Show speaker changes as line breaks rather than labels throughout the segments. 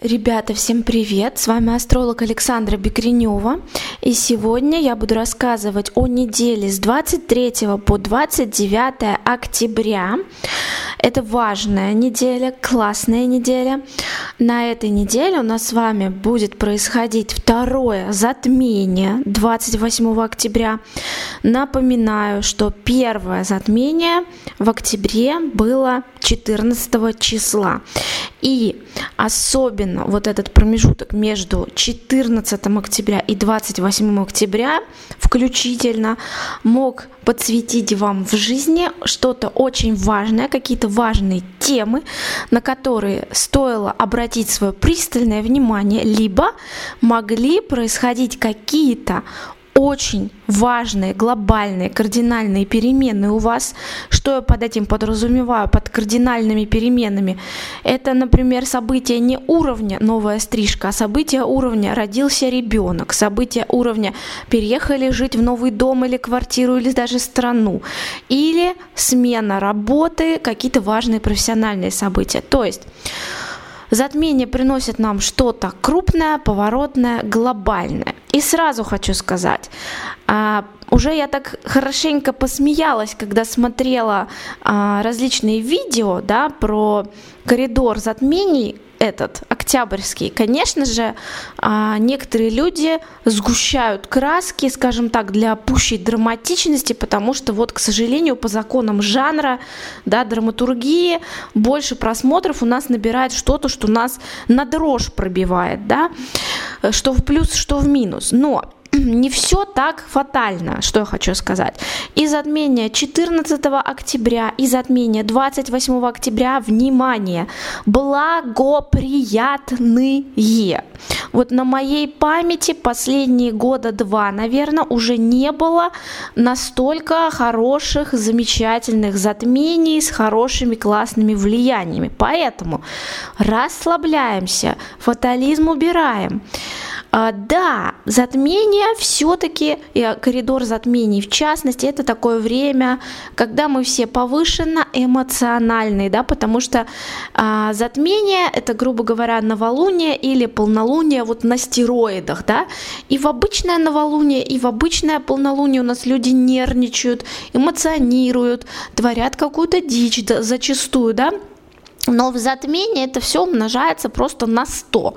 Ребята, всем привет! С вами астролог Александра Бекренева. И сегодня я буду рассказывать о неделе с 23 по 29 октября. Это важная неделя, классная неделя. На этой неделе у нас с вами будет происходить второе затмение 28 октября. Напоминаю, что первое затмение в октябре было 14 числа. И особенно вот этот промежуток между 14 октября и 28 октября включительно мог подсветить вам в жизни что-то очень важное, какие-то важные темы, на которые стоило обратить свое пристальное внимание, либо могли происходить какие-то очень важные, глобальные, кардинальные перемены у вас. Что я под этим подразумеваю, под кардинальными переменами? Это, например, событие не уровня новая стрижка, а событие уровня родился ребенок, событие уровня переехали жить в новый дом или квартиру или даже страну, или смена работы, какие-то важные профессиональные события. То есть Затмение приносит нам что-то крупное, поворотное, глобальное. И сразу хочу сказать, а, уже я так хорошенько посмеялась, когда смотрела а, различные видео да, про коридор затмений, этот октябрьский, конечно же, а, некоторые люди сгущают краски, скажем так, для пущей драматичности, потому что вот, к сожалению, по законам жанра, да, драматургии, больше просмотров у нас набирает что-то, что нас на дрожь пробивает, да, что в плюс, что в минус. Но не все так фатально, что я хочу сказать. И затмение 14 октября, и затмение 28 октября, внимание, благоприятные. Вот на моей памяти последние года два, наверное, уже не было настолько хороших, замечательных затмений с хорошими классными влияниями. Поэтому расслабляемся, фатализм убираем. А, да, затмение все-таки, и коридор затмений в частности, это такое время, когда мы все повышенно эмоциональны, да, потому что а, затмение это, грубо говоря, новолуние или полнолуние вот на стероидах, да, и в обычное новолуние, и в обычное полнолуние у нас люди нервничают, эмоционируют, творят какую-то дичь да, зачастую, да, но в затмении это все умножается просто на 100.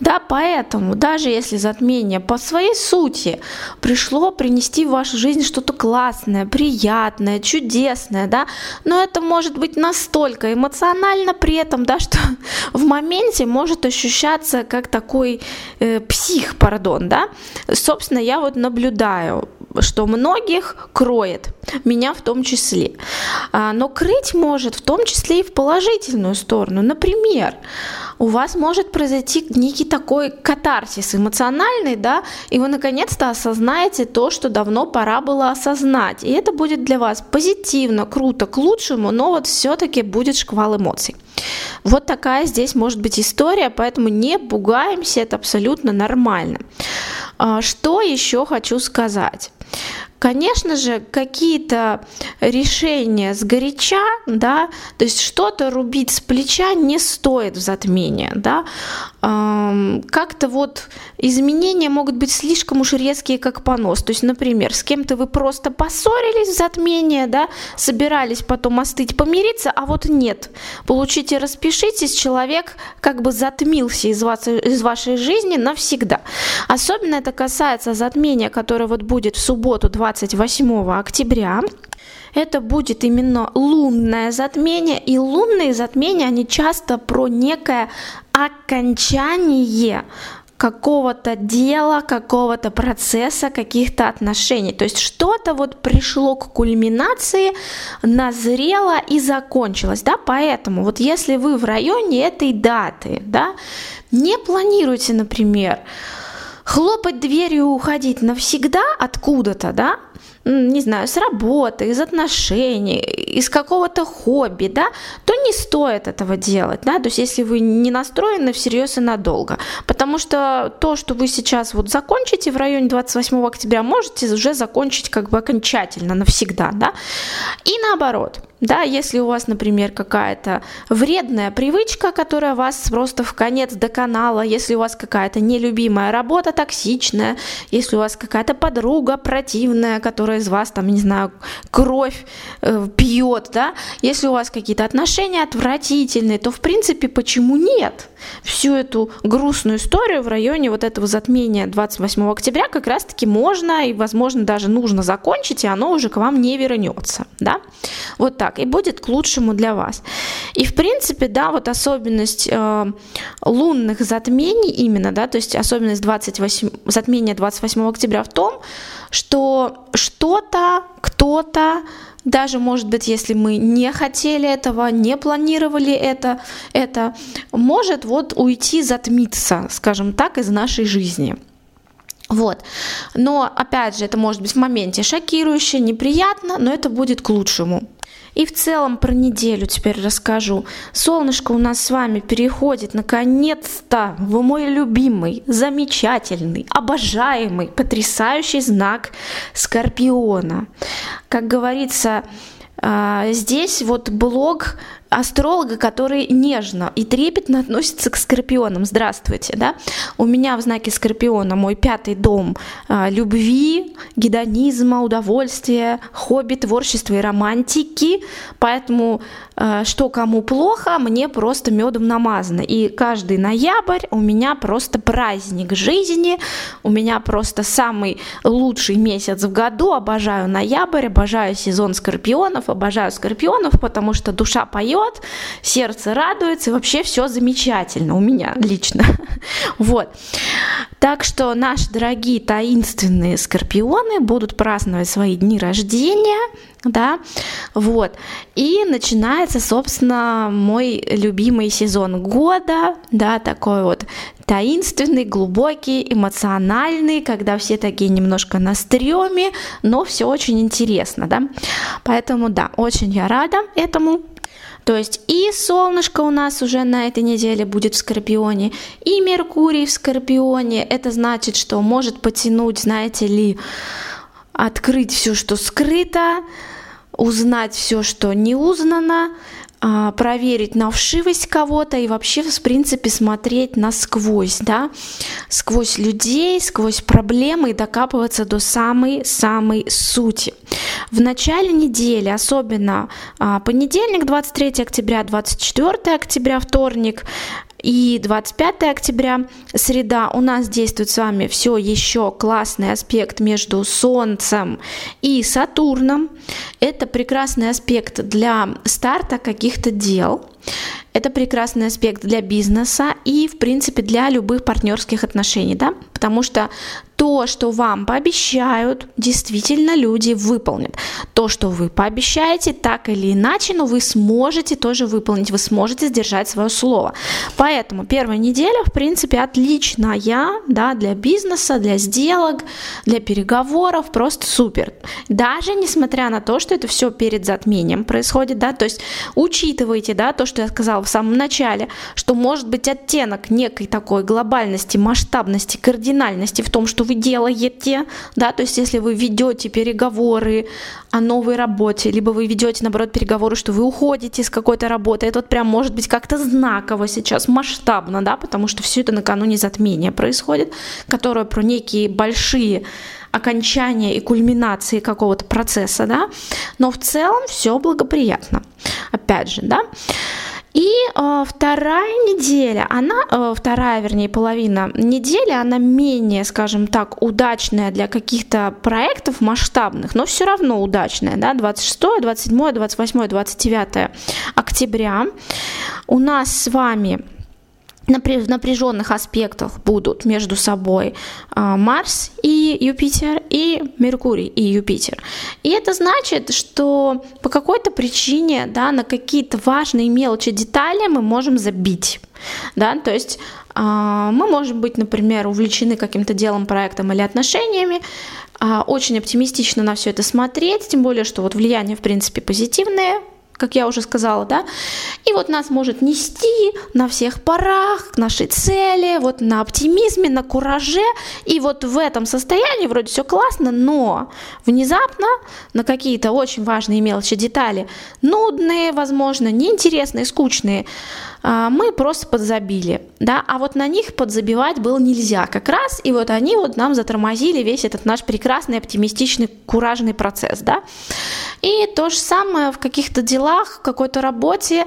Да, поэтому даже если затмение по своей сути пришло принести в вашу жизнь что-то классное, приятное, чудесное, да, но это может быть настолько эмоционально при этом, да, что в моменте может ощущаться как такой э, псих, пардон, да. Собственно, я вот наблюдаю что многих кроет, меня в том числе. А, но крыть может в том числе и в положительную сторону. Например, у вас может произойти некий такой катарсис эмоциональный, да, и вы наконец-то осознаете то, что давно пора было осознать. И это будет для вас позитивно, круто, к лучшему, но вот все-таки будет шквал эмоций. Вот такая здесь может быть история, поэтому не пугаемся, это абсолютно нормально. А, что еще хочу сказать? Конечно же, какие-то решения с горяча, да, то есть что-то рубить с плеча не стоит в затмении, да, как-то вот изменения могут быть слишком уж резкие, как понос, то есть, например, с кем-то вы просто поссорились в затмении, да, собирались потом остыть, помириться, а вот нет, получите, распишитесь, человек как бы затмился из, вас, из вашей жизни навсегда. Особенно это касается затмения, которое вот будет в субботу 20 28 октября. Это будет именно лунное затмение, и лунные затмения, они часто про некое окончание какого-то дела, какого-то процесса, каких-то отношений. То есть что-то вот пришло к кульминации, назрело и закончилось, да, поэтому вот если вы в районе этой даты, да, не планируйте, например, хлопать дверью и уходить навсегда откуда-то, да, не знаю, с работы, из отношений, из какого-то хобби, да, то не стоит этого делать, да, то есть если вы не настроены всерьез и надолго, потому что то, что вы сейчас вот закончите в районе 28 октября, можете уже закончить как бы окончательно, навсегда, да, и наоборот – да, если у вас, например, какая-то вредная привычка, которая вас просто в конец доконала, если у вас какая-то нелюбимая работа токсичная, если у вас какая-то подруга противная, которая из вас, там, не знаю, кровь э, пьет, да, если у вас какие-то отношения отвратительные, то, в принципе, почему нет? Всю эту грустную историю в районе вот этого затмения 28 октября как раз-таки можно и, возможно, даже нужно закончить, и оно уже к вам не вернется, да? Вот так, и будет к лучшему для вас. И, в принципе, да, вот особенность э, лунных затмений именно, да, то есть особенность 28, затмения 28 октября в том, что что-то, кто-то даже, может быть, если мы не хотели этого, не планировали это, это может вот уйти, затмиться, скажем так, из нашей жизни. Вот. Но, опять же, это может быть в моменте шокирующе, неприятно, но это будет к лучшему. И в целом про неделю теперь расскажу. Солнышко у нас с вами переходит наконец-то в мой любимый, замечательный, обожаемый, потрясающий знак Скорпиона. Как говорится, а, здесь вот блог астролога, который нежно и трепетно относится к скорпионам. Здравствуйте, да? У меня в знаке скорпиона мой пятый дом а, любви, гедонизма, удовольствия, хобби, творчества и романтики. Поэтому а, что кому плохо, мне просто медом намазано. И каждый ноябрь у меня просто праздник жизни, у меня просто самый лучший месяц в году. Обожаю ноябрь, обожаю сезон скорпионов, обожаю скорпионов, потому что душа поет, поет, сердце радуется, и вообще все замечательно у меня лично. Вот. Так что наши дорогие таинственные скорпионы будут праздновать свои дни рождения, да, вот. И начинается, собственно, мой любимый сезон года, да, такой вот таинственный, глубокий, эмоциональный, когда все такие немножко на стреме, но все очень интересно, да. Поэтому, да, очень я рада этому. То есть и солнышко у нас уже на этой неделе будет в Скорпионе, и Меркурий в Скорпионе. Это значит, что может потянуть, знаете ли, открыть все, что скрыто, узнать все, что не узнано, проверить на вшивость кого-то и вообще, в принципе, смотреть насквозь, да, сквозь людей, сквозь проблемы и докапываться до самой-самой сути. В начале недели, особенно а, понедельник, 23 октября, 24 октября, вторник, и 25 октября, среда, у нас действует с вами все еще классный аспект между Солнцем и Сатурном. Это прекрасный аспект для старта каких-то дел. Это прекрасный аспект для бизнеса и, в принципе, для любых партнерских отношений, да, потому что то, что вам пообещают, действительно люди выполнят. То, что вы пообещаете, так или иначе, но вы сможете тоже выполнить, вы сможете сдержать свое слово. Поэтому первая неделя, в принципе, отличная да, для бизнеса, для сделок, для переговоров, просто супер. Даже несмотря на то, что это все перед затмением происходит, да, то есть учитывайте, да, то, что я сказала в самом начале, что может быть оттенок некой такой глобальности, масштабности, кардинальности в том, что вы делаете, да, то есть если вы ведете переговоры о новой работе, либо вы ведете, наоборот, переговоры, что вы уходите с какой-то работы, это вот прям может быть как-то знаково сейчас, масштабно, да, потому что все это накануне затмения происходит, которое про некие большие окончания и кульминации какого-то процесса, да, но в целом все благоприятно. Опять же, да. И э, вторая неделя, она, э, вторая, вернее, половина недели, она менее, скажем так, удачная для каких-то проектов масштабных, но все равно удачная, да, 26, 27, 28, 29 октября у нас с вами напряженных аспектах будут между собой а, Марс и Юпитер, и Меркурий и Юпитер. И это значит, что по какой-то причине да, на какие-то важные мелочи детали мы можем забить. Да? То есть а, мы можем быть, например, увлечены каким-то делом, проектом или отношениями, а, очень оптимистично на все это смотреть, тем более, что вот влияние, в принципе, позитивное, как я уже сказала, да, и вот нас может нести на всех парах к нашей цели, вот на оптимизме, на кураже, и вот в этом состоянии вроде все классно, но внезапно на какие-то очень важные мелочи, детали, нудные, возможно, неинтересные, скучные, мы просто подзабили, да, а вот на них подзабивать было нельзя как раз, и вот они вот нам затормозили весь этот наш прекрасный, оптимистичный, куражный процесс, да. И то же самое в каких-то делах, в какой-то работе,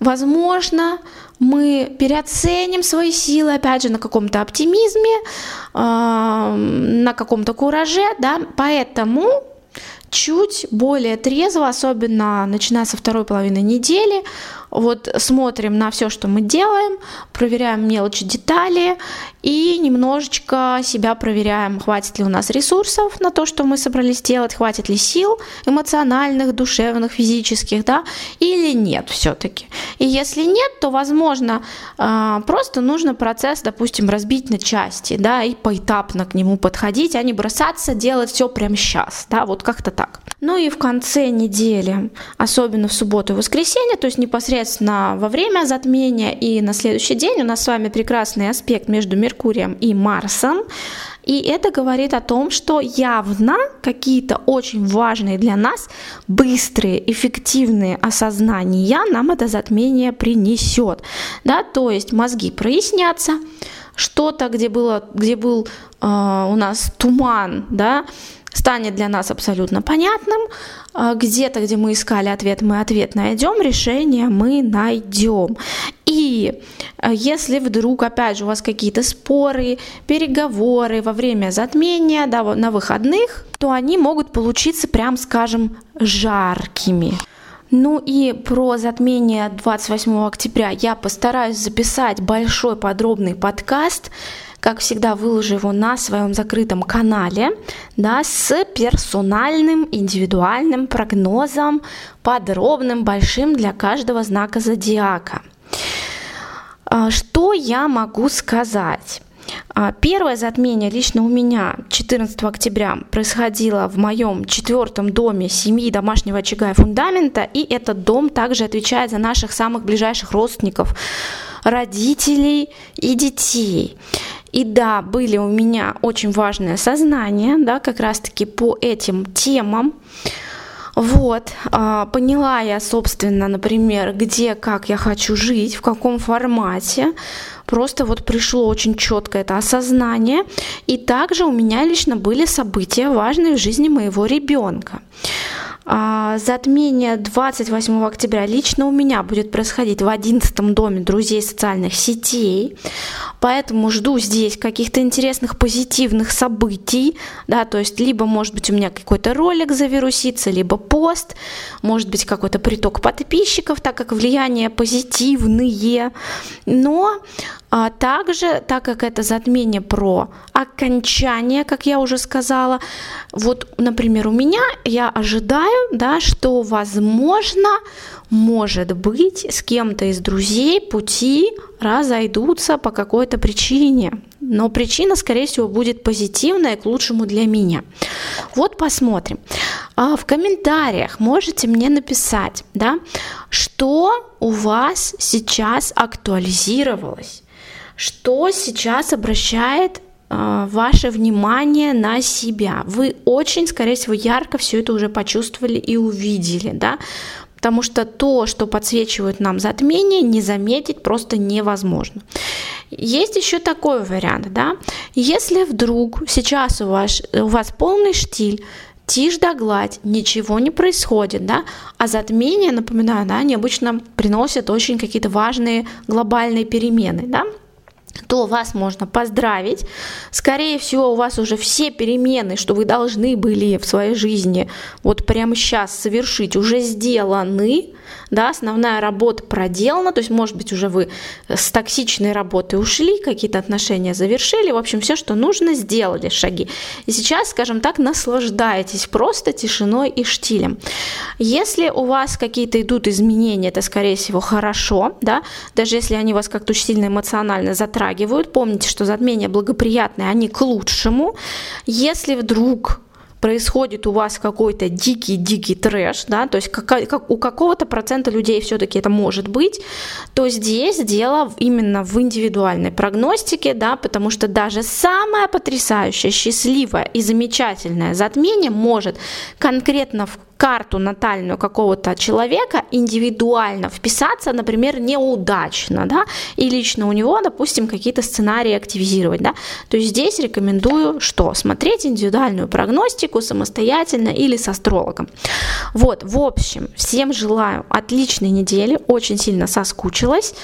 возможно, мы переоценим свои силы, опять же, на каком-то оптимизме, э, на каком-то кураже, да, поэтому чуть более трезво, особенно начиная со второй половины недели, вот смотрим на все, что мы делаем, проверяем мелочи, детали и немножечко себя проверяем, хватит ли у нас ресурсов на то, что мы собрались делать, хватит ли сил эмоциональных, душевных, физических, да, или нет все-таки. И если нет, то, возможно, а, просто нужно процесс, допустим, разбить на части, да, и поэтапно к нему подходить, а не бросаться делать все прямо сейчас, да, вот как-то так. Ну и в конце недели, особенно в субботу и воскресенье, то есть непосредственно Соответственно, во время затмения и на следующий день у нас с вами прекрасный аспект между Меркурием и Марсом. И это говорит о том, что явно какие-то очень важные для нас быстрые, эффективные осознания нам это затмение принесет. Да? То есть мозги прояснятся, что-то, где, было, где был э, у нас туман, да, станет для нас абсолютно понятным. А, где-то, где мы искали ответ, мы ответ найдем, решение мы найдем. И а, если вдруг, опять же, у вас какие-то споры, переговоры во время затмения, да, на выходных, то они могут получиться, прям скажем, жаркими. Ну и про затмение 28 октября я постараюсь записать большой подробный подкаст как всегда, выложу его на своем закрытом канале, да, с персональным, индивидуальным прогнозом, подробным, большим для каждого знака зодиака. А, что я могу сказать? А, первое затмение лично у меня 14 октября происходило в моем четвертом доме семьи домашнего очага и фундамента, и этот дом также отвечает за наших самых ближайших родственников, родителей и детей. И да, были у меня очень важные осознания, да, как раз-таки по этим темам. Вот, а, поняла я, собственно, например, где, как я хочу жить, в каком формате. Просто вот пришло очень четко это осознание. И также у меня лично были события важные в жизни моего ребенка. А, затмение 28 октября лично у меня будет происходить в 11 доме друзей социальных сетей, поэтому жду здесь каких-то интересных позитивных событий, да, то есть либо, может быть, у меня какой-то ролик завирусится, либо пост, может быть, какой-то приток подписчиков, так как влияние позитивные, но а также, так как это затмение про окончание, как я уже сказала, вот, например, у меня я ожидаю, да, что, возможно, может быть, с кем-то из друзей пути разойдутся по какой-то причине. Но причина, скорее всего, будет позитивная к лучшему для меня. Вот посмотрим. А в комментариях можете мне написать, да, что у вас сейчас актуализировалось что сейчас обращает э, ваше внимание на себя. Вы очень, скорее всего, ярко все это уже почувствовали и увидели, да, потому что то, что подсвечивает нам затмение, не заметить просто невозможно. Есть еще такой вариант, да, если вдруг сейчас у вас, у вас полный штиль, тишь да гладь, ничего не происходит, да, а затмение, напоминаю, да, они обычно приносят очень какие-то важные глобальные перемены, да, то вас можно поздравить. Скорее всего, у вас уже все перемены, что вы должны были в своей жизни вот прямо сейчас совершить, уже сделаны да, основная работа проделана, то есть, может быть, уже вы с токсичной работы ушли, какие-то отношения завершили, в общем, все, что нужно, сделали шаги. И сейчас, скажем так, наслаждаетесь просто тишиной и штилем. Если у вас какие-то идут изменения, это, скорее всего, хорошо, да, даже если они вас как-то сильно эмоционально затрагивают, помните, что затмения благоприятные, они к лучшему. Если вдруг происходит у вас какой-то дикий-дикий трэш, да, то есть как, как у какого-то процента людей все-таки это может быть, то здесь дело именно в индивидуальной прогностике, да, потому что даже самое потрясающее, счастливое и замечательное затмение может конкретно в карту натальную какого-то человека индивидуально вписаться, например, неудачно, да, и лично у него, допустим, какие-то сценарии активизировать, да, то есть здесь рекомендую что? Смотреть индивидуальную прогностику самостоятельно или с астрологом. Вот, в общем, всем желаю отличной недели, очень сильно соскучилась,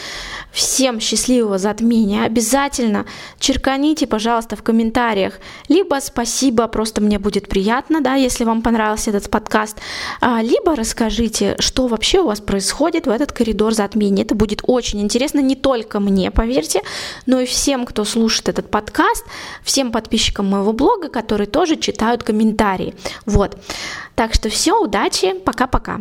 всем счастливого затмения, обязательно черканите, пожалуйста, в комментариях, либо спасибо, просто мне будет приятно, да, если вам понравился этот подкаст, либо расскажите, что вообще у вас происходит в этот коридор затмений. Это будет очень интересно не только мне, поверьте, но и всем, кто слушает этот подкаст, всем подписчикам моего блога, которые тоже читают комментарии. Вот. Так что все, удачи, пока-пока.